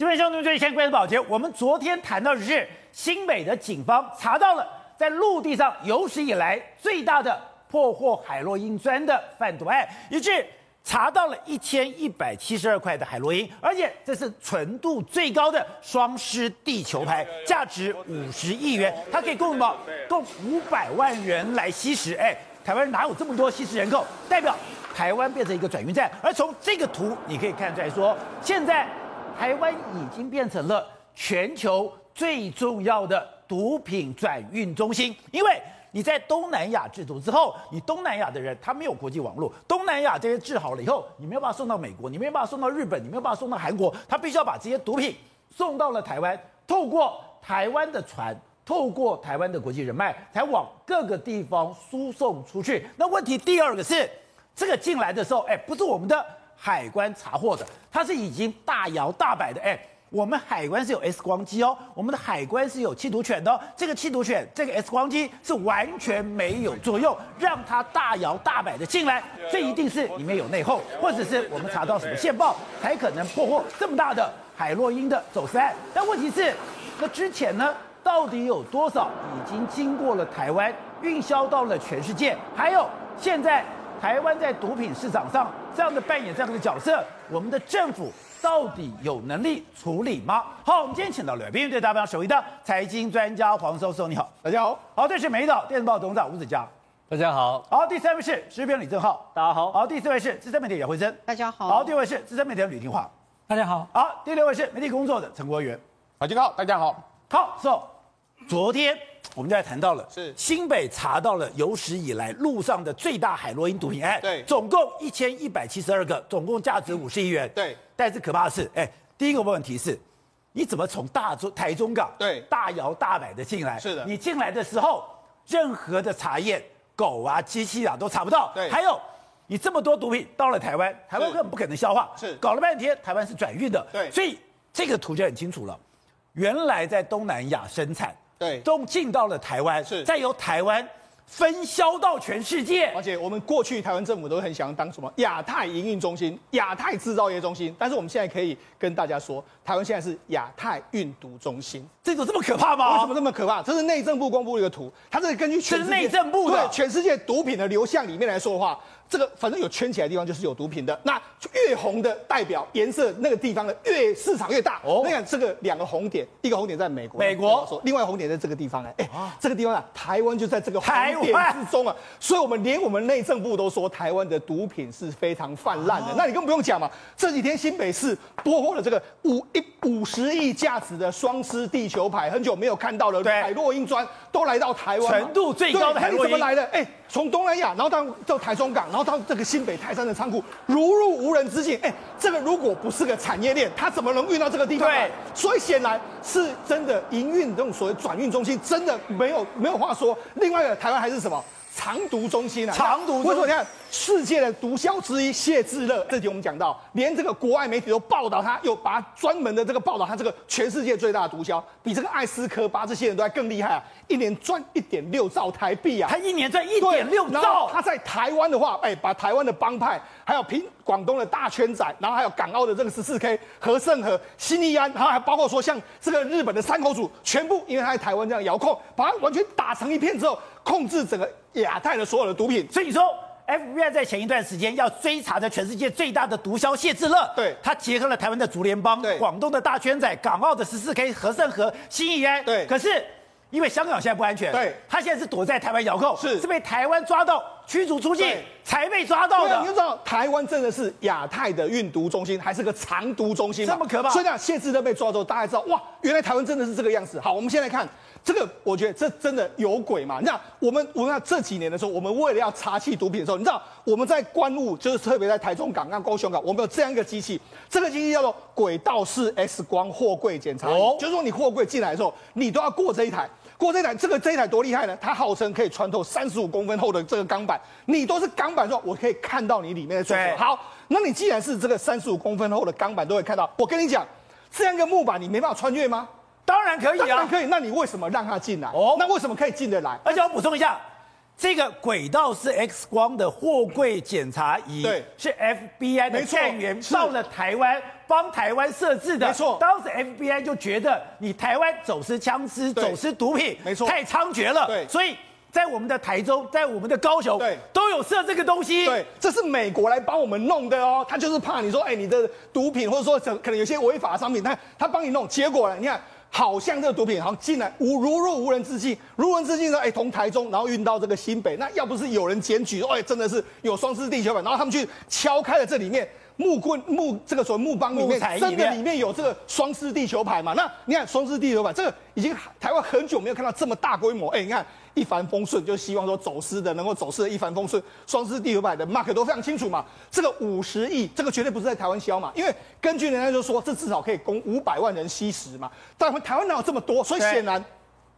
这边兄弟最先关注宝杰，我们昨天谈到的是新北的警方查到了在陆地上有史以来最大的破获海洛因砖的贩毒案，以致查到了一千一百七十二块的海洛因，而且这是纯度最高的双狮地球牌，价值五十亿元，它可以供什么？供五百万人来吸食。哎，台湾人哪有这么多吸食人口？代表台湾变成一个转运站。而从这个图你可以看出来说，现在。台湾已经变成了全球最重要的毒品转运中心，因为你在东南亚制毒之后，你东南亚的人他没有国际网络，东南亚这些治好了以后，你没有办法送到美国，你没有办法送到日本，你没有办法送到韩国，他必须要把这些毒品送到了台湾，透过台湾的船，透过台湾的国际人脉，才往各个地方输送出去。那问题第二个是，这个进来的时候，哎，不是我们的。海关查获的，它是已经大摇大摆的。哎，我们海关是有 X 光机哦，我们的海关是有缉毒犬的哦。这个缉毒犬，这个 X 光机是完全没有作用，让它大摇大摆的进来。这一定是里面有内讧，或者是我们查到什么线报，才可能破获这么大的海洛因的走私案。但问题是，那之前呢，到底有多少已经经过了台湾，运销到了全世界？还有现在。台湾在毒品市场上这样的扮演这样的角色，我们的政府到底有能力处理吗？好，我们今天请到了《对大方首席的财经专家黄寿寿，你好，大家好。好，这是美丽岛电视报董事长吴子嘉，大家好。好，第三位是时事评李正浩，大家好。好，第四位是资深媒体姚慧珍，大家好。好，第五位是资深媒体吕廷华，大家好。好，第六位是媒体工作的陈国元，大家好，大家好。好，so 昨天。我们就在谈到了，是新北查到了有史以来路上的最大海洛因毒品案，对，总共一千一百七十二个，总共价值五十亿元，对。但是可怕的是，哎，第一个问题是，你怎么从大中台中港对大摇大摆的进来？是的，你进来的时候，任何的查验，狗啊、机器啊都查不到，对。还有，你这么多毒品到了台湾，台湾根本不可能消化，是。搞了半天，台湾是转运的，对。所以这个图就很清楚了，原来在东南亚生产。对，都进到了台湾，是再由台湾分销到全世界。而且我们过去台湾政府都很想当什么亚太营运中心、亚太制造业中心，但是我们现在可以跟大家说，台湾现在是亚太运毒中心。这种这么可怕吗？为什么这么可怕？这是内政部公布的一个图，它是根据全世界内政部的对全世界毒品的流向里面来说的话。这个反正有圈起来的地方就是有毒品的，那越红的代表颜色那个地方的越市场越大。哦，你看这个两个红点，一个红点在美国，美国，另外红点在这个地方哎，哎，这个地方啊，台湾就在这个红点之中啊，所以我们连我们内政部都说台湾的毒品是非常泛滥的。那你更不用讲嘛，这几天新北市破获了这个五一五十亿价值的双狮地球牌，很久没有看到了海洛因砖都来到台湾，纯度最高的海洛因怎么来的？哎。从东南亚，然后到到台中港，然后到这个新北泰山的仓库，如入无人之境。哎，这个如果不是个产业链，它怎么能运到这个地方？对，所以显然是真的营运这种所谓转运中心，真的没有没有话说。另外一个台湾还是什么藏毒中心啊？藏毒中心。为什么你看？世界的毒枭之一谢志乐，这集我们讲到，连这个国外媒体都报道他，又把他专门的这个报道他这个全世界最大的毒枭，比这个艾斯科巴这些人都还更厉害啊！一年赚一点六兆台币啊！他一年赚一点六兆。他在台湾的话，哎，把台湾的帮派，还有平广东的大圈仔，然后还有港澳的这个十四 K 和盛和新义安，然后还包括说像这个日本的山口组，全部因为他在台湾这样遥控，把它完全打成一片之后，控制整个亚太的所有的毒品。所以你说。FBI 在前一段时间要追查的全世界最大的毒枭谢志乐，对，他结合了台湾的竹联帮、广东的大圈仔、港澳的十四 K、和盛和新义安，对。可是因为香港现在不安全，对，他现在是躲在台湾遥控，是是被台湾抓到驱逐出境才被抓到的。你就知道台湾真的是亚太的运毒中心，还是个藏毒中心，这么可怕。所以呢，谢志德被抓之后，大家知道哇，原来台湾真的是这个样子。好，我们先来看。这个我觉得这真的有鬼嘛？你知道我们我们这几年的时候，我们为了要查缉毒品的时候，你知道我们在关务，就是特别在台中港、跟高雄港，我们有这样一个机器，这个机器叫做轨道式 X 光货柜检查仪，哦、就是说你货柜进来的时候，你都要过这一台，过这一台，这个这一台多厉害呢？它号称可以穿透三十五公分厚的这个钢板，你都是钢板的时候，我可以看到你里面的状况。好，那你既然是这个三十五公分厚的钢板都会看到，我跟你讲，这样一个木板你没办法穿越吗？当然可以啊，当然可以。那你为什么让它进来？哦，那为什么可以进得来？而且我补充一下，这个轨道是 X 光的货柜检查仪，对，是 FBI 的探员到了台湾帮台湾设置的。没错，当时 FBI 就觉得你台湾走私枪支、走私毒品，没错，太猖獗了。对，所以在我们的台中，在我们的高雄，对，都有设这个东西。对，这是美国来帮我们弄的哦，他就是怕你说，哎，你的毒品或者说可能有些违法商品，他他帮你弄，结果呢，你看。好像这个毒品好像进来无如入无人之境，如人之境呢？哎，从台中然后运到这个新北，那要不是有人检举，哎，真的是有双尸地球板，然后他们去敲开了这里面木棍木这个所谓木棒里面，真的里面有这个双狮地球牌嘛？那你看双狮地球牌，这个已经台湾很久没有看到这么大规模，哎，你看。一帆风顺，就希望说走私的能够走私的一帆风顺，双狮地球牌的 mark 都非常清楚嘛。这个五十亿，这个绝对不是在台湾销嘛，因为根据人家就说，这至少可以供五百万人吸食嘛。但台湾哪有这么多？所以显然。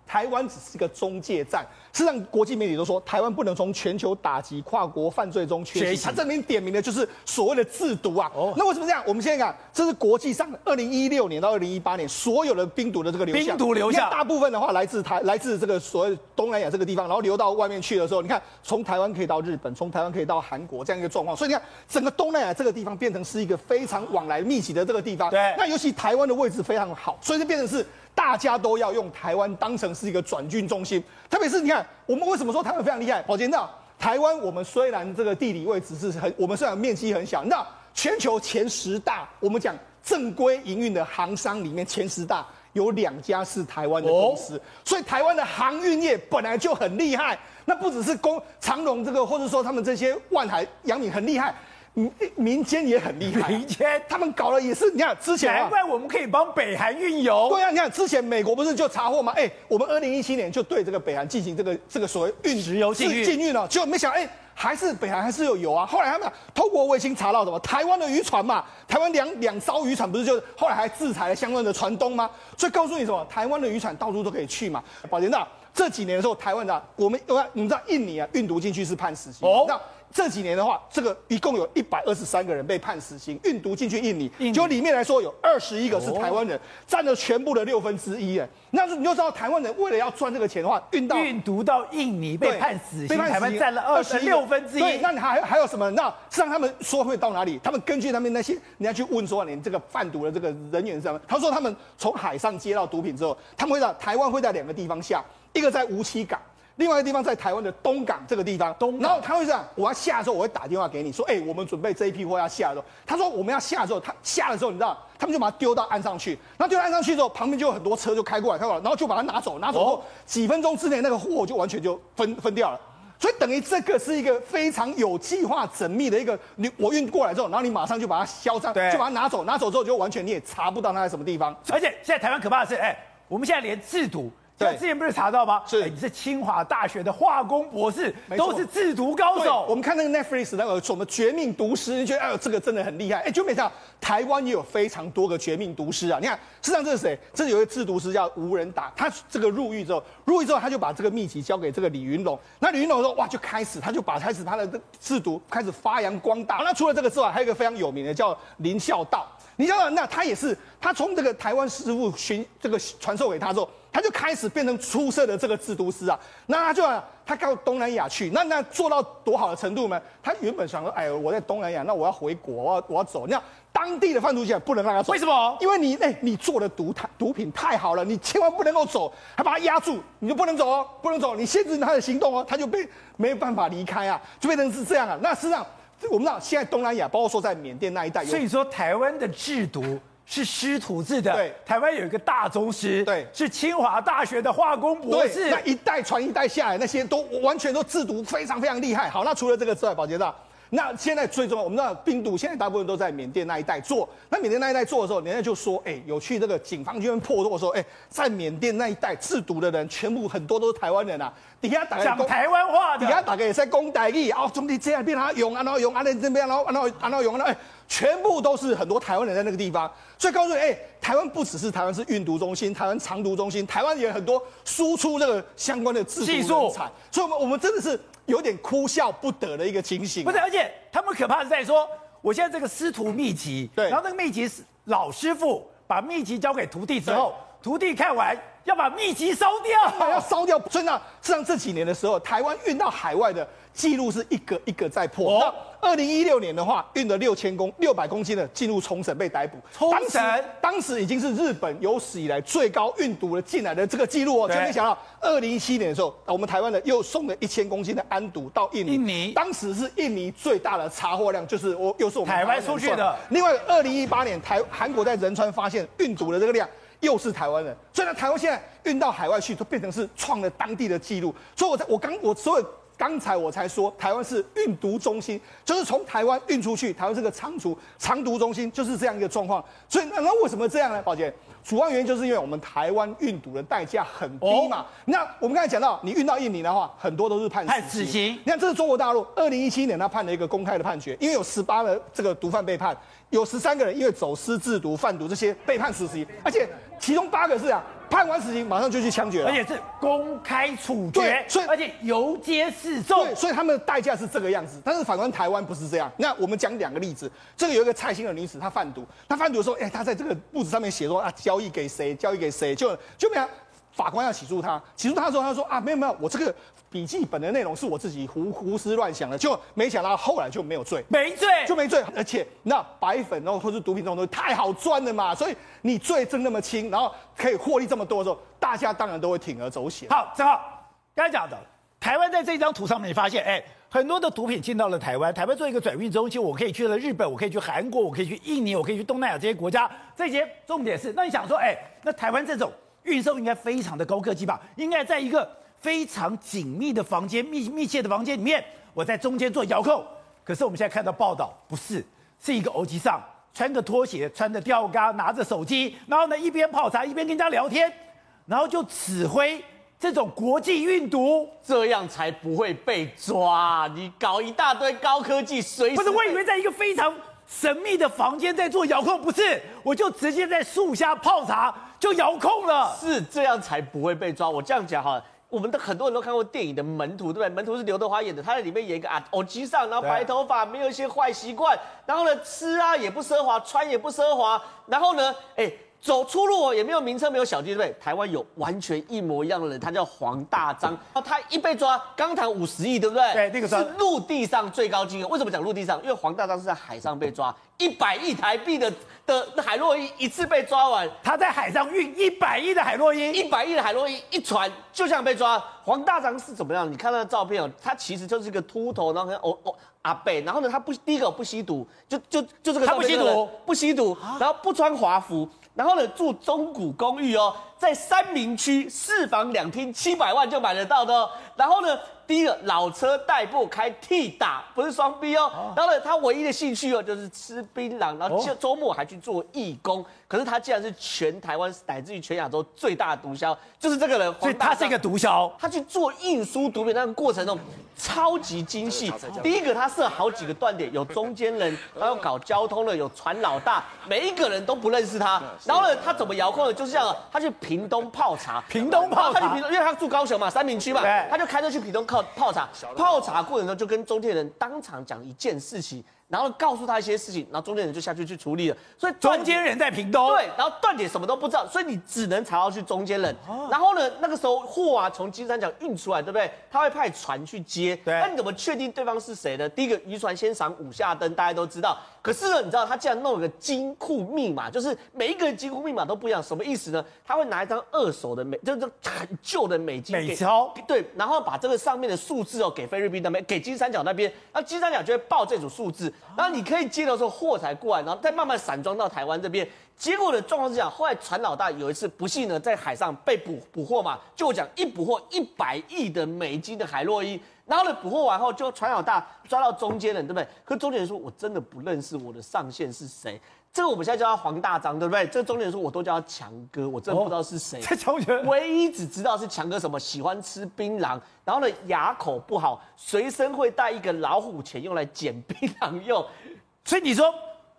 台湾只是一个中介站，事实上国际媒体都说，台湾不能从全球打击跨国犯罪中缺席。他这里点名的就是所谓的制毒啊。哦，那为什么这样？我们现在看，这是国际上二零一六年到二零一八年所有的冰毒的这个流向。冰毒流向，大部分的话来自台，来自这个所谓东南亚这个地方，然后流到外面去的时候，你看从台湾可以到日本，从台湾可以到韩国这样一个状况。所以你看，整个东南亚这个地方变成是一个非常往来密集的这个地方。对，那尤其台湾的位置非常好，所以就变成是。大家都要用台湾当成是一个转运中心，特别是你看，我们为什么说台湾非常厉害？宝杰，你知道，台湾我们虽然这个地理位置是很，我们虽然面积很小，那全球前十大，我们讲正规营运的航商里面前十大有两家是台湾的公司，所以台湾的航运业本来就很厉害。那不只是公长荣这个，或者说他们这些万海、阳明很厉害。民民间也很厉害，民间他们搞了也是，你看之前难怪我们可以帮北韩运油。对啊，你看之前美国不是就查获吗？哎，我们二零一七年就对这个北韩进行这个这个所谓运石油禁运，禁运了，结果没想哎，还是北韩还是有油啊。后来他们透过卫星查到什么？台湾的渔船嘛，台湾两两艘渔船不是就后来还制裁了相关的船东吗？所以告诉你什么？台湾的渔船到处都可以去嘛。宝杰那这几年的时候，台湾的我们我你知道印尼啊运毒进去是判死刑哦。这几年的话，这个一共有一百二十三个人被判死刑，运毒进去印尼，就里面来说有二十一个是台湾人，占了全部的六分之一。哎，那你就知道台湾人为了要赚这个钱的话，运到运毒到印尼被判死刑，台湾占了二十六分之一。对，那你还还有什么？那实际上他们说会到哪里？他们根据他们那些人家去问说，你这个贩毒的这个人员是什么？他说他们从海上接到毒品之后，他们会在台湾会在两个地方下，一个在无期港。另外一个地方在台湾的东港这个地方，东，然后他会这样，我要下的时候，我会打电话给你说，哎，我们准备这一批货要下的时候，他说我们要下的时候，他下的时候，你知道，他们就把它丢到岸上去，然后丢到岸上去之后，旁边就有很多车就开过来，开过来，然后就把它拿走，拿走。后几分钟之内那个货就完全就分分掉了，所以等于这个是一个非常有计划缜密的一个，你我运过来之后，然后你马上就把它销赃，就把它拿走，拿走之后就完全你也查不到它在什么地方，而且现在台湾可怕的是，哎，我们现在连制毒。对，之前不是查到吗？是，你是清华大学的化工博士，都是制毒高手。我们看那个 Netflix 那个什么绝命毒师，你觉得哎呦这个真的很厉害？哎，就没想到台湾也有非常多个绝命毒师啊！你看，事实际上这是谁？这是有一个制毒师叫吴仁达，他这个入狱之后，入狱之后他就把这个秘籍交给这个李云龙。那李云龙说哇，就开始他就把开始他的制毒开始发扬光大。那除了这个之外，还有一个非常有名的叫林孝道。林孝道那他也是他从这个台湾师傅寻这个传授给他之后。他就开始变成出色的这个制毒师啊，那他就他到东南亚去，那那做到多好的程度呢？他原本想说，哎，我在东南亚，那我要回国，我要我要走。那当地的贩毒集团不能让他走，为什么？因为你哎，你做的毒太毒品太好了，你千万不能够走，还把他压住，你就不能走哦，不能走，你限制他的行动哦，他就被没有办法离开啊，就变成是这样啊。那实际上我们知道，现在东南亚，包括说在缅甸那一带，所以说台湾的制毒。是师徒制的，对，台湾有一个大宗师，对，是清华大学的化工博士，那一代传一代下来，那些都完全都制毒非常非常厉害。好，那除了这个之外，宝杰道。那现在最重要，我们知道冰毒现在大部分都在缅甸那一带做。那缅甸那一带做的时候，人家就说，哎、欸，有去这个警方这边破获的时候，哎、欸，在缅甸那一带制毒的人，全部很多都是台湾人啊。底下打讲台湾话的，底下大概也在讲台语哦，总之这样变他用，然后用，然后这边，然后然后然后用，哎，全部都是很多台湾人在那个地方。所以告诉你，哎、欸，台湾不只是台湾是运毒中心，台湾藏毒中心，台湾也有很多输出这个相关的制毒人才。所以，我们我们真的是。有点哭笑不得的一个情形，不是，而且他们可怕是在说，我现在这个师徒秘籍，对，然后那个秘籍是老师傅把秘籍交给徒弟之后，徒弟看完要把秘籍烧掉，要烧掉。所以呢，实际上这几年的时候，台湾运到海外的。记录是一个一个在破。那二零一六年的话，运了六千公六百公斤的进入冲绳被逮捕。冲绳当时已经是日本有史以来最高运毒的进来的这个记录哦。就没想到二零一七年的时候，我们台湾的又送了一千公斤的安毒到印尼。印尼当时是印尼最大的查获量，就是我又是我们台湾出去的。另外，二零一八年台韩国在仁川发现运毒的这个量，又是台湾人。所以呢，台湾现在运到海外去，都变成是创了当地的记录。所以我在我刚我所有。刚才我才说，台湾是运毒中心，就是从台湾运出去，台湾是个仓储藏毒中心，就是这样一个状况。所以那那为什么这样呢？宝杰，主要原因就是因为我们台湾运毒的代价很低嘛。哦、那我们刚才讲到，你运到印尼的话，很多都是判死刑。死刑。你看，这是中国大陆二零一七年他判了一个公开的判决，因为有十八个这个毒贩被判，有十三个人因为走私制毒、贩毒这些被判死刑，而且其中八个是啊。判完死刑，马上就去枪决了，而且是公开处决，所以而且游街示众，对，所以他们的代价是这个样子。但是反观台湾不是这样。那我们讲两个例子，这个有一个蔡姓的女子，她贩毒，她贩毒的时候，哎，她在这个簿子上面写说啊，交易给谁，交易给谁，就就没有。法官要起诉她，起诉她的时候，她说啊，没有没有，我这个笔记本的内容是我自己胡胡思乱想的，就没想到后来就没有罪，没罪就没罪，而且那白粉然后或是毒品这种东西太好赚了嘛，所以你罪证那么轻，然后可以获利这么多的时候，大家当然都会铤而走险。好，正好刚才讲的，台湾在这张图上面，你发现哎，很多的毒品进到了台湾，台湾做一个转运中心，我可以去了日本，我可以去韩国，我可以去印尼，我可以去东南亚这些国家，这些重点是，那你想说，哎，那台湾这种。运送应该非常的高科技吧？应该在一个非常紧密的房间、密密切的房间里面，我在中间做遥控。可是我们现在看到报道，不是，是一个欧吉上穿着拖鞋、穿着吊嘎、拿着手机，然后呢一边泡茶一边跟人家聊天，然后就指挥这种国际运毒，这样才不会被抓。你搞一大堆高科技，随时不是？我以为在一个非常神秘的房间在做遥控，不是？我就直接在树下泡茶。就遥控了，是这样才不会被抓。我这样讲哈，我们的很多人都看过电影的《门徒》，对不对？《门徒》是刘德华演的，他在里面演一个啊，耳机上，然后白头发，没有一些坏习惯，然后呢，吃啊也不奢华，穿也不奢华，然后呢，哎。走出路哦，也没有名车，没有小弟，对不对？台湾有完全一模一样的人，他叫黄大章。他一被抓，刚谈五十亿，对不对？对，那个是陆地上最高金额。为什么讲陆地上？因为黄大章是在海上被抓，一百亿台币的的海洛因一次被抓完，他在海上运一百亿的海洛因，一百亿的海洛因一船就像被抓。黄大章是怎么样？你看他的照片哦，他其实就是一个秃头，然后哦哦阿贝，然后呢，他不第一个不吸毒，就就就这个他不吸毒，不吸毒，然后不穿华服。然后呢，住中古公寓哦，在三明区四房两厅，七百万就买得到的哦。然后呢，第一个老车代步，开 T 打，不是双 B 哦。然后呢，他唯一的兴趣哦，就是吃槟榔，然后周周末还去做义工。可是他竟然是全台湾乃至于全亚洲最大的毒枭，就是这个人。所以他是一个毒枭，他去做运输毒品那个过程中。超级精细。第一个，他设好几个断点，有中间人，他要搞交通的，有船老大，每一个人都不认识他。然后呢，他怎么遥控的？就是这样，他去屏东泡茶。屏东泡茶，他去屏东，因为他住高雄嘛，三明区嘛，他就开车去屏东泡泡茶。泡茶过程中就跟中介人当场讲一件事情。然后告诉他一些事情，然后中间人就下去去处理了。所以中间人在屏东，对，然后断点什么都不知道，所以你只能查到去中间人。然后呢，那个时候货啊从金三角运出来，对不对？他会派船去接。对，那你怎么确定对方是谁呢？第一个渔船先闪五下灯，大家都知道。可是呢，你知道他竟然弄了个金库密码，就是每一个人金库密码都不一样，什么意思呢？他会拿一张二手的美，就是很旧的美金美钞，对，然后把这个上面的数字哦给菲律宾那边，给金三角那边，那金三角就会报这组数字，然后你可以接。到说货才过来，然后再慢慢散装到台湾这边。结果的状况是这样，后来船老大有一次不幸呢，在海上被捕捕获嘛，就讲一捕获一百亿的美金的海洛因。然后呢，捕获完后就船老大抓到中间人，对不对？可中间人说：“我真的不认识我的上线是谁。”这个我们现在叫他黄大章，对不对？这个中年人说：“我都叫他强哥，我真的不知道是谁。哦”唯一只知道是强哥什么，喜欢吃槟榔，然后呢牙口不好，随身会带一个老虎钳用来捡槟榔用。所以你说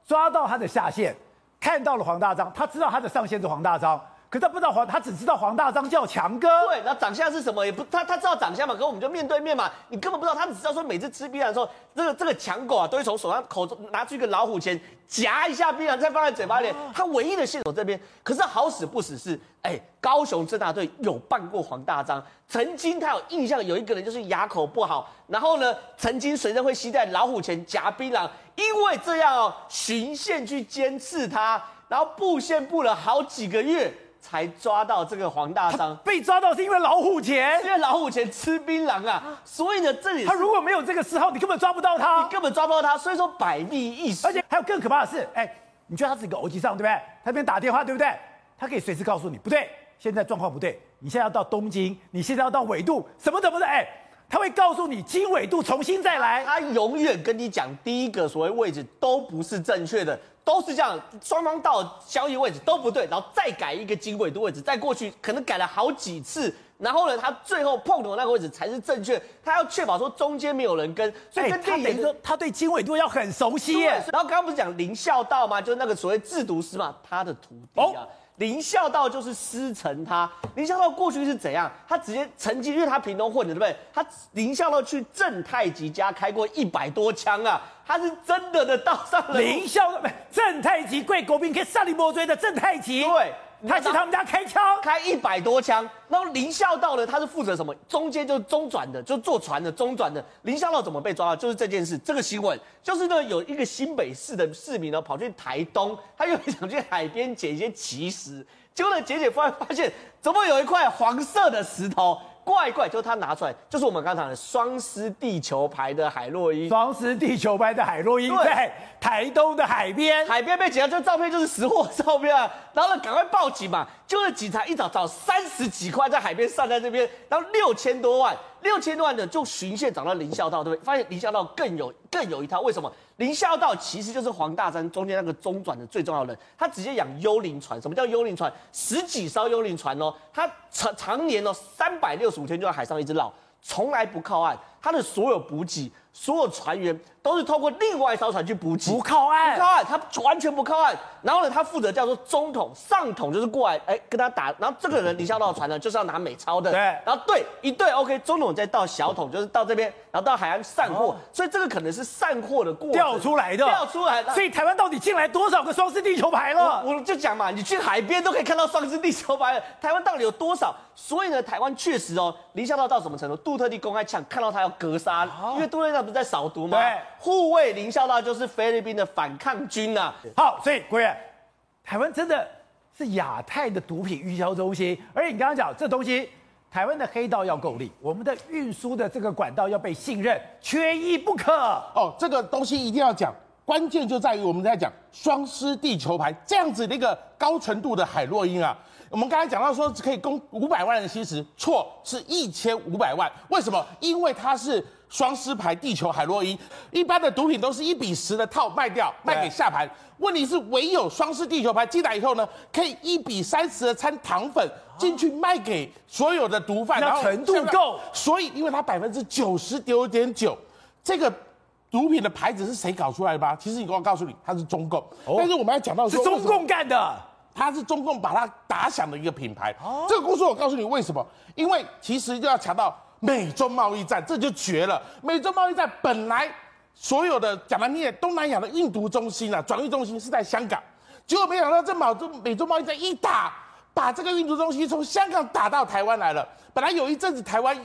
抓到他的下线，看到了黄大章，他知道他的上线是黄大章，可是他不知道黄，他只知道黄大章叫强哥。对，那长相是什么也不，他他知道长相嘛，可我们就面对面嘛，你根本不知道，他只知道说每次吃槟榔的时候，这个这个强狗啊，都会从手上口中拿出一个老虎钳夹一下槟榔，再放在嘴巴里。啊、他唯一的线索这边，可是好死不死是，哎，高雄侦大队有办过黄大章，曾经他有印象有一个人就是牙口不好，然后呢，曾经随身会携带老虎钳夹槟榔，因为这样哦，循线去监视他，然后布线布了好几个月。才抓到这个黄大商，被抓到是因为老虎钳，因为老虎钳吃槟榔啊，所以呢，这里他如果没有这个嗜好，你根本抓不到他，你根本抓不到他，所以说百密一疏，而且还有更可怕的是，哎，你觉得他是一个偶机上，对不对？他那边打电话，对不对？他可以随时告诉你，不对，现在状况不对，你现在要到东京，你现在要到纬度，什么的不对，哎，他会告诉你经纬度重新再来，他永远跟你讲第一个所谓位置都不是正确的。都是这样，双方到交易位置都不对，然后再改一个经纬度位置，再过去可能改了好几次，然后呢，他最后碰头那个位置才是正确，他要确保说中间没有人跟，所以跟他等于说他对经纬度要很熟悉耶。然后刚刚不是讲林孝道吗？就是那个所谓制毒师嘛，他的徒弟啊。哦林孝道就是师承他。林孝道过去是怎样？他直接曾经，因为他屏东混的，对不对？他林孝道去郑太极家开过一百多枪啊，他是真的的道上了。林孝道，不郑太极贵国宾可以上你莫追的郑太极。对。他去他们家开枪，开一百多枪。然后林孝道呢，他是负责什么？中间就是中转的，就坐船的中转的。林孝道怎么被抓到？就是这件事，这个新闻就是呢，有一个新北市的市民呢，跑去台东，他又想去海边捡一些奇石，结果呢，捡捡发发现，怎么有一块黄色的石头？怪怪，就是他拿出来，就是我们刚才讲的双狮地球牌的海洛因。双狮地球牌的海洛因在台东的海边，海边被捡到，这照片就是实货照片啊。然后呢，赶快报警嘛，就是警察一早找三十几块在海边散在这边，然后六千多万。六千多万的就巡线找到林孝道，对不对？发现林孝道更有更有一套，为什么？林孝道其实就是黄大山中间那个中转的最重要的人，他直接养幽灵船。什么叫幽灵船？十几艘幽灵船哦，他常常年哦三百六十五天就在海上一直绕，从来不靠岸，他的所有补给。所有船员都是透过另外一艘船去补给，不靠岸，不靠岸，他完全不靠岸。然后呢，他负责叫做中统，上统就是过来，哎，跟他打。然后这个人林孝道的船呢，就是要拿美钞的。对。然后对一对，OK，中统再到小统，就是到这边，然后到海岸散货。哦、所以这个可能是散货的过程调出来的，掉出来的。所以台湾到底进来多少个双狮地球牌了？我，我就讲嘛，你去海边都可以看到双狮地球牌了。台湾到底有多少？所以呢，台湾确实哦，林孝道到什么程度？杜特地公开抢，看到他要格杀，哦、因为杜特地不是在扫毒吗？对，护卫林孝道就是菲律宾的反抗军呐、啊。好，所以国远，台湾真的是亚太的毒品运销中心。而且你刚刚讲这东西，台湾的黑道要够力，我们的运输的这个管道要被信任，缺一不可。哦，这个东西一定要讲，关键就在于我们在讲双狮地球牌这样子的一个高纯度的海洛因啊。我们刚才讲到说可以供五百万人吸食，错，是一千五百万。为什么？因为它是双狮牌地球海洛因，一般的毒品都是一比十的套卖掉，卖给下盘。问题是唯有双狮地球牌进来以后呢，可以一比三十的掺糖粉进去卖给所有的毒贩，然后程度够。所以，因为它百分之九十九点九，这个毒品的牌子是谁搞出来的吗？其实，你跟我告诉你，它是中共。哦、但是我们要讲到说，是中共干的。它是中共把它打响的一个品牌。哦、这个故事我告诉你为什么？因为其实就要强到美中贸易战，这就绝了。美中贸易战本来所有的讲难听点，东南亚的运毒中心啊，转运中心是在香港，结果没想到这美中美中贸易战一打，把这个运毒中心从香港打到台湾来了。本来有一阵子台湾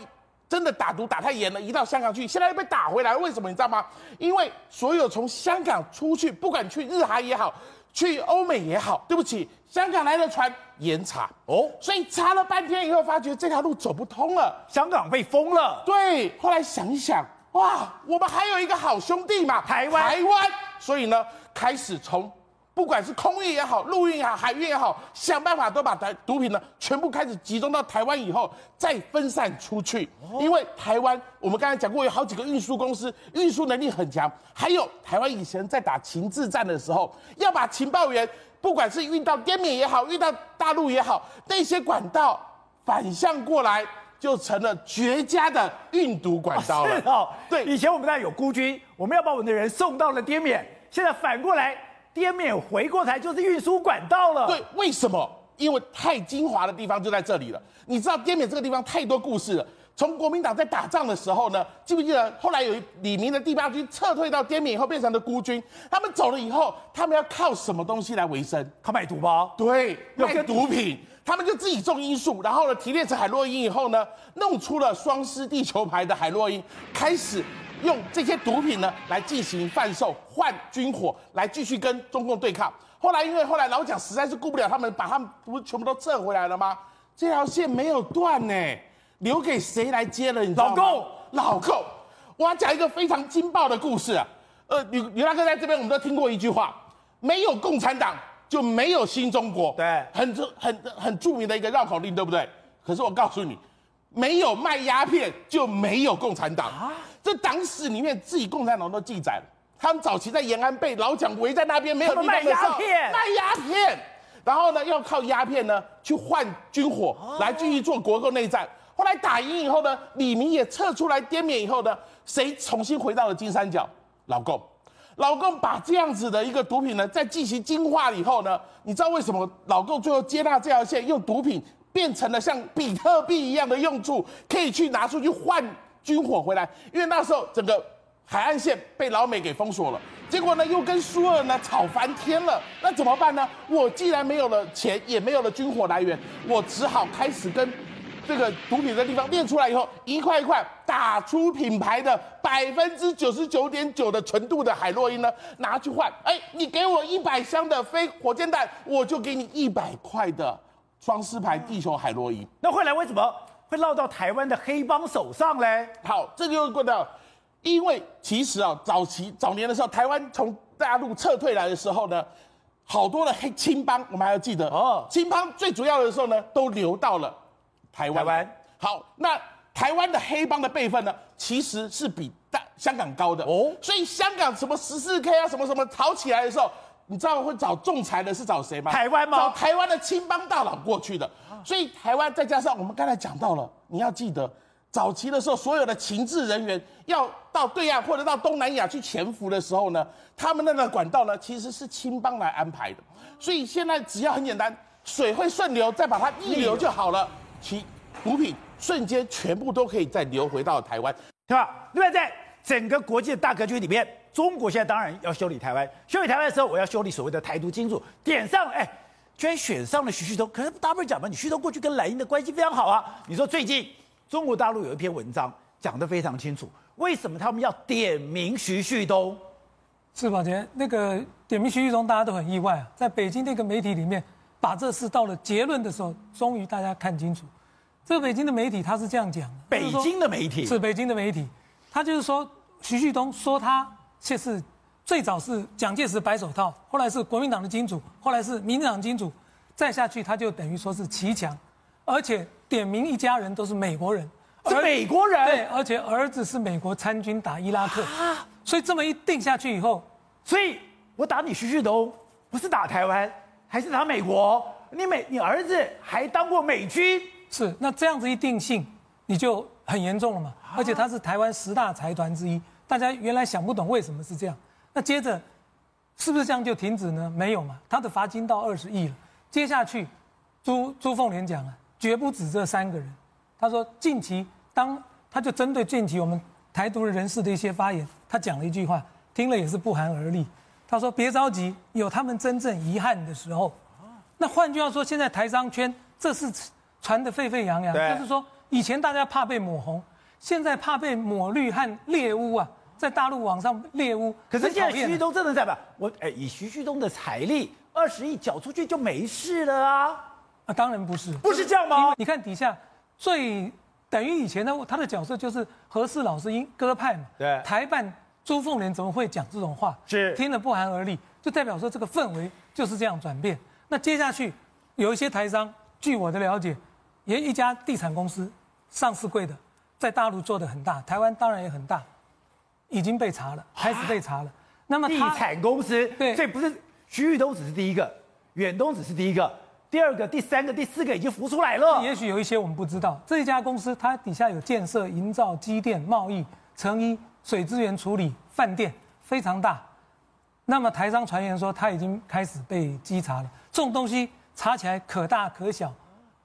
真的打毒打太严了，移到香港去，现在又被打回来。为什么你知道吗？因为所有从香港出去，不管去日韩也好。去欧美也好，对不起，香港来的船严查哦，所以查了半天以后，发觉这条路走不通了，香港被封了。对，后来想一想，哇，我们还有一个好兄弟嘛，台湾，台湾，所以呢，开始从。不管是空运也好，陆运也好，海运也好，想办法都把台毒品呢全部开始集中到台湾以后，再分散出去。因为台湾，我们刚才讲过，有好几个运输公司，运输能力很强。还有台湾以前在打情治战的时候，要把情报员，不管是运到滇缅也好，运到大陆也好，那些管道反向过来，就成了绝佳的运毒管道了。是哦，对，以前我们那有孤军，我们要把我们的人送到了滇缅，现在反过来。滇缅回过台就是运输管道了。对，为什么？因为太精华的地方就在这里了。你知道滇缅这个地方太多故事了。从国民党在打仗的时候呢，记不记得后来有李明的第八军撤退到滇缅以后变成了孤军，他们走了以后，他们要靠什么东西来维生？靠卖毒包？对，卖毒品。他们就自己种罂粟，然后呢提炼成海洛因以后呢，弄出了双狮地球牌的海洛因，开始用这些毒品呢来进行贩售换军火，来继续跟中共对抗。后来因为后来老蒋实在是顾不了他们，把他们不是全部都撤回来了吗？这条线没有断呢。留给谁来接了？你知道吗？老共，老共，我要讲一个非常劲爆的故事啊！呃，刘刘大哥在这边，我们都听过一句话：没有共产党就没有新中国。对，很很很著名的一个绕口令，对不对？可是我告诉你，没有卖鸦片就没有共产党啊！这党史里面自己共产党都记载了，他们早期在延安被老蒋围在那边，没有地方卖鸦片，卖鸦片，然后呢，要靠鸦片呢去换军火，来继续做国共内战。后来打赢以后呢，李明也撤出来滇缅以后呢，谁重新回到了金三角？老共，老共把这样子的一个毒品呢，再进行精化以后呢，你知道为什么老共最后接纳这条线，用毒品变成了像比特币一样的用处，可以去拿出去换军火回来？因为那时候整个海岸线被老美给封锁了，结果呢又跟苏尔呢吵翻天了，那怎么办呢？我既然没有了钱，也没有了军火来源，我只好开始跟。这个毒品的地方炼出来以后，一块一块打出品牌的百分之九十九点九的纯度的海洛因呢，拿去换。哎，你给我一百箱的非火箭弹，我就给你一百块的双狮牌地球海洛因。那后来为什么会落到台湾的黑帮手上嘞？好，这就过到，因为其实啊，早期早年的时候，台湾从大陆撤退来的时候呢，好多的黑青帮，我们还要记得哦，青帮最主要的时候呢，都流到了。台湾湾好，那台湾的黑帮的辈分呢，其实是比大香港高的哦。所以香港什么十四 K 啊，什么什么吵起来的时候，你知道会找仲裁的是找谁吗？台湾吗？找台湾的青帮大佬过去的。所以台湾再加上我们刚才讲到了，你要记得，早期的时候，所有的情治人员要到对岸或者到东南亚去潜伏的时候呢，他们那个管道呢，其实是青帮来安排的。所以现在只要很简单，水会顺流，再把它逆流就好了。其毒品瞬间全部都可以再流回到台湾，对吧？另外，在整个国际的大格局里面，中国现在当然要修理台湾。修理台湾的时候，我要修理所谓的台独金主，点上，哎，居然选上了徐旭东。可是大不讲嘛，你旭东过去跟蓝营的关系非常好啊。你说最近中国大陆有一篇文章讲得非常清楚，为什么他们要点名徐旭东？是吧？姐，那个点名徐旭东，大家都很意外啊。在北京那个媒体里面。把这事到了结论的时候，终于大家看清楚。这个北京的媒体他是这样讲的：北京的媒体是北京的媒体，他就是说徐旭东说他却是最早是蒋介石白手套，后来是国民党的金主，后来是民进党金主，再下去他就等于说是骑墙，而且点名一家人都是美国人，是美国人，对，而且儿子是美国参军打伊拉克，所以这么一定下去以后，所以我打你徐旭东不是打台湾。还是打美国？你美你儿子还当过美军？是，那这样子一定性，你就很严重了嘛。而且他是台湾十大财团之一，大家原来想不懂为什么是这样。那接着，是不是这样就停止呢？没有嘛，他的罚金到二十亿了。接下去，朱朱凤莲讲了，绝不止这三个人。他说近期当他就针对近期我们台独的人士的一些发言，他讲了一句话，听了也是不寒而栗。他说：“别着急，有他们真正遗憾的时候。那换句话说，现在台商圈这是传得沸沸扬扬，就是说以前大家怕被抹红，现在怕被抹绿和猎污啊，在大陆网上猎污。可是现在徐旭东真的在吧？我哎，以徐旭东的财力，二十亿缴出去就没事了啊？啊，当然不是，不是这样吗？你看底下最等于以前的他的角色就是和事老是鹰鸽派嘛，对，台办。”朱凤莲怎么会讲这种话？是听得不寒而栗，就代表说这个氛围就是这样转变。那接下去有一些台商，据我的了解，也一家地产公司上市柜的，在大陆做的很大，台湾当然也很大，已经被查了，开始被查了。那么地产公司对，所以不是徐玉东只是第一个，远东只是第一个，第二个、第三个、第四个已经浮出来了。也许有一些我们不知道，这一家公司它底下有建设、营造、机电、贸易、成衣。水资源处理、饭店非常大，那么台商传言说他已经开始被稽查了。这种东西查起来可大可小，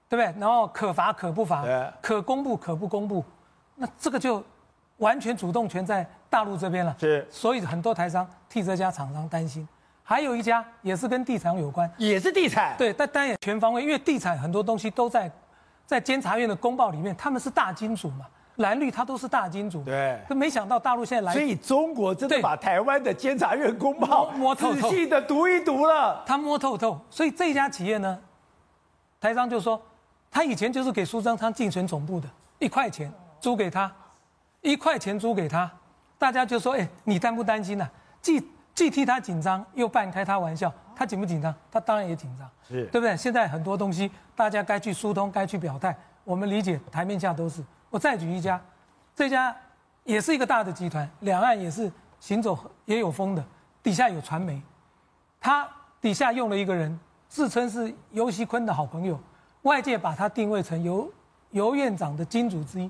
对不对？然后可罚可不罚，可公布可不公布，那这个就完全主动权在大陆这边了。是。所以很多台商替这家厂商担心。还有一家也是跟地产有关，也是地产，对，但当然也全方位，因为地产很多东西都在在监察院的公报里面，他们是大金主嘛，蓝绿他都是大金主，对。可没想到大陆现在来，所以中国真的把台湾的监察院公报摸摸透透。仔细的读一读了。他摸透透，所以这家企业呢，台商就说，他以前就是给苏贞昌竞选总部的，一块钱租给他，一块钱租给他，大家就说，哎，你担不担心呢、啊？既既替他紧张，又半开他玩笑，他紧不紧张？他当然也紧张，是对不对？现在很多东西，大家该去疏通，该去表态，我们理解台面下都是。我再举一家，这家也是一个大的集团，两岸也是行走也有风的，底下有传媒，他底下用了一个人，自称是尤锡坤的好朋友，外界把他定位成尤尤院长的金主之一，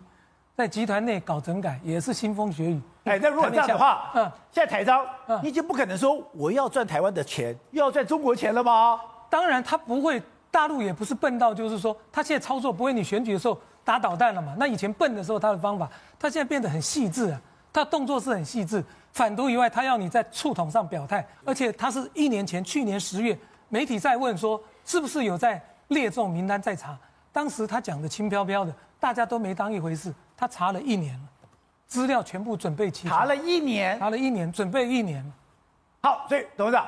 在集团内搞整改也是腥风血雨。哎，那如果这样的话，嗯嗯，现在台商，嗯你已经不可能说我要赚台湾的钱，又要赚中国钱了吗？当然，他不会，大陆也不是笨到就是说，他现在操作不会，你选举的时候打导弹了嘛？那以前笨的时候，他的方法，他现在变得很细致啊，他动作是很细致。反独以外，他要你在触统上表态，而且他是一年前，去年十月，媒体在问说是不是有在列这种名单在查，当时他讲的轻飘飘的，大家都没当一回事。他查了一年了，资料全部准备齐，查了一年，查了一年，准备一年。好，所以董事长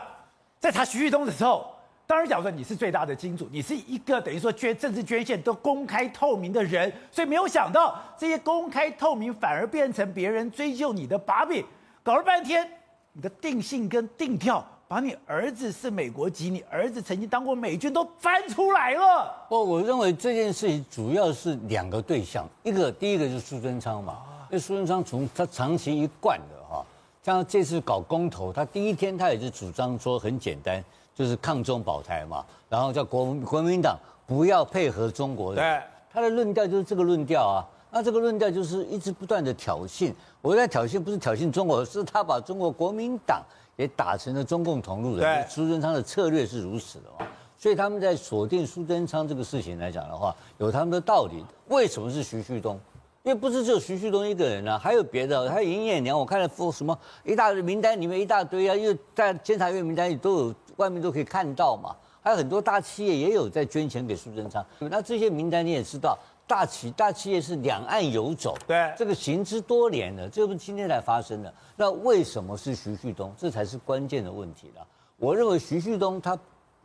在查徐旭东的时候，当然讲说你是最大的金主，你是一个等于说捐政治捐献都公开透明的人，所以没有想到这些公开透明反而变成别人追究你的把柄，搞了半天，你的定性跟定调，把你儿子是美国籍，你儿子曾经当过美军都翻出来了。不，我认为这件事情主要是两个对象，一个第一个就是苏贞昌嘛，因为苏贞昌从他长期一贯的哈，像这次搞公投，他第一天他也是主张说很简单，就是抗中保台嘛，然后叫国国民党不要配合中国人，对，他的论调就是这个论调啊，那这个论调就是一直不断的挑衅，我在挑衅不是挑衅中国，是他把中国国民党也打成了中共同路人，苏贞昌的策略是如此的嘛。所以他们在锁定苏贞昌这个事情来讲的话，有他们的道理。为什么是徐旭东？因为不是只有徐旭东一个人啊，还有别的，还有尹衍娘，我看了什么一大堆名单里面一大堆啊，因为在监察院名单里都有，外面都可以看到嘛。还有很多大企业也有在捐钱给苏贞昌。那这些名单你也知道，大企大企业是两岸游走，对这个行之多年了，这不是今天才发生的。那为什么是徐旭东？这才是关键的问题了。我认为徐旭东他。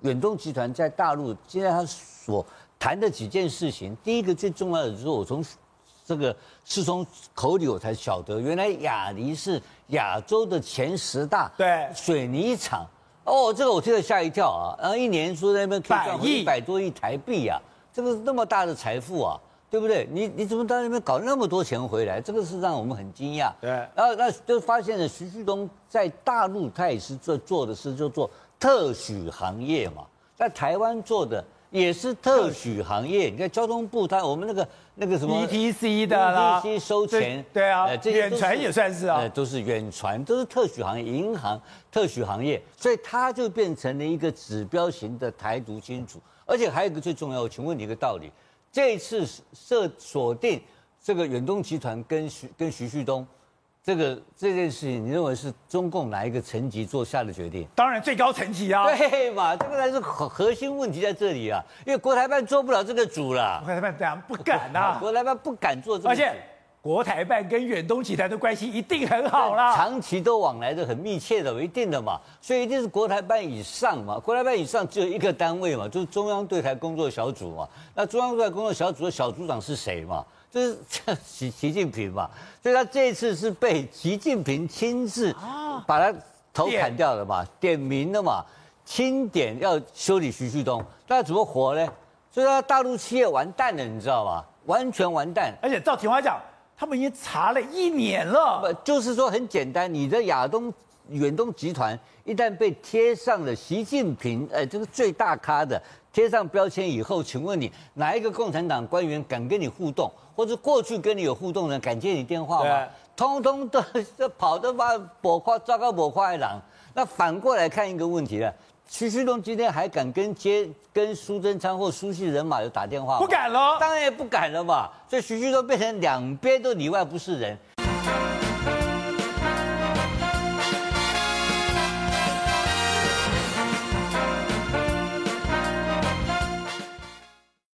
远东集团在大陆，现在他所谈的几件事情，第一个最重要的就是我从这个是从口里我才晓得，原来雅尼是亚洲的前十大对水泥厂。哦，这个我听了吓一跳啊！然后一年说在那边可以赚回一百多亿台币啊，这个是那么大的财富啊，对不对？你你怎么到那边搞那么多钱回来？这个是让我们很惊讶。对，然后那就发现了徐旭东在大陆他也是做做的是就做。特许行业嘛，在台湾做的也是特许行业。你看交通部，他我们那个那个什么 ETC 的啦，ETC 收钱，对啊，呃远传也算是啊，都是远传，都是特许行业，银行特许行业，所以它就变成了一个指标型的台独金主。而且还有一个最重要，我请问你一个道理：这一次设锁定这个远东集团跟徐跟徐旭东。这个这件事情，你认为是中共哪一个层级做下的决定？当然最高层级啊，对嘛，这个才是核核心问题在这里啊，因为国台办做不了这个主了，国台办怎样不敢呐，国台办不敢做这个，而且国台办跟远东集团的关系一定很好啦，长期都往来的很密切的，一定的嘛，所以一定是国台办以上嘛，国台办以上只有一个单位嘛，就是中央对台工作小组嘛，那中央对台工作小组的小组长是谁嘛？就是习 习近平嘛，所以他这一次是被习近平亲自把他头砍掉了嘛，点名的嘛，清点要修理徐旭东，那怎么活呢？所以他大陆企业完蛋了，你知道吗？完全完蛋。而且照田华讲，他们已经查了一年了，不就是说很简单，你的亚东远东集团一旦被贴上了习近平，哎，这个最大咖的贴上标签以后，请问你哪一个共产党官员敢跟你互动？或者过去跟你有互动的人敢接你电话吗？通通都跑得把火花糟糕火花的狼。那反过来看一个问题了，徐旭东今天还敢跟接跟苏贞昌或苏系人马有打电话？不敢了，当然也不敢了嘛。所以徐旭东变成两边都里外不是人。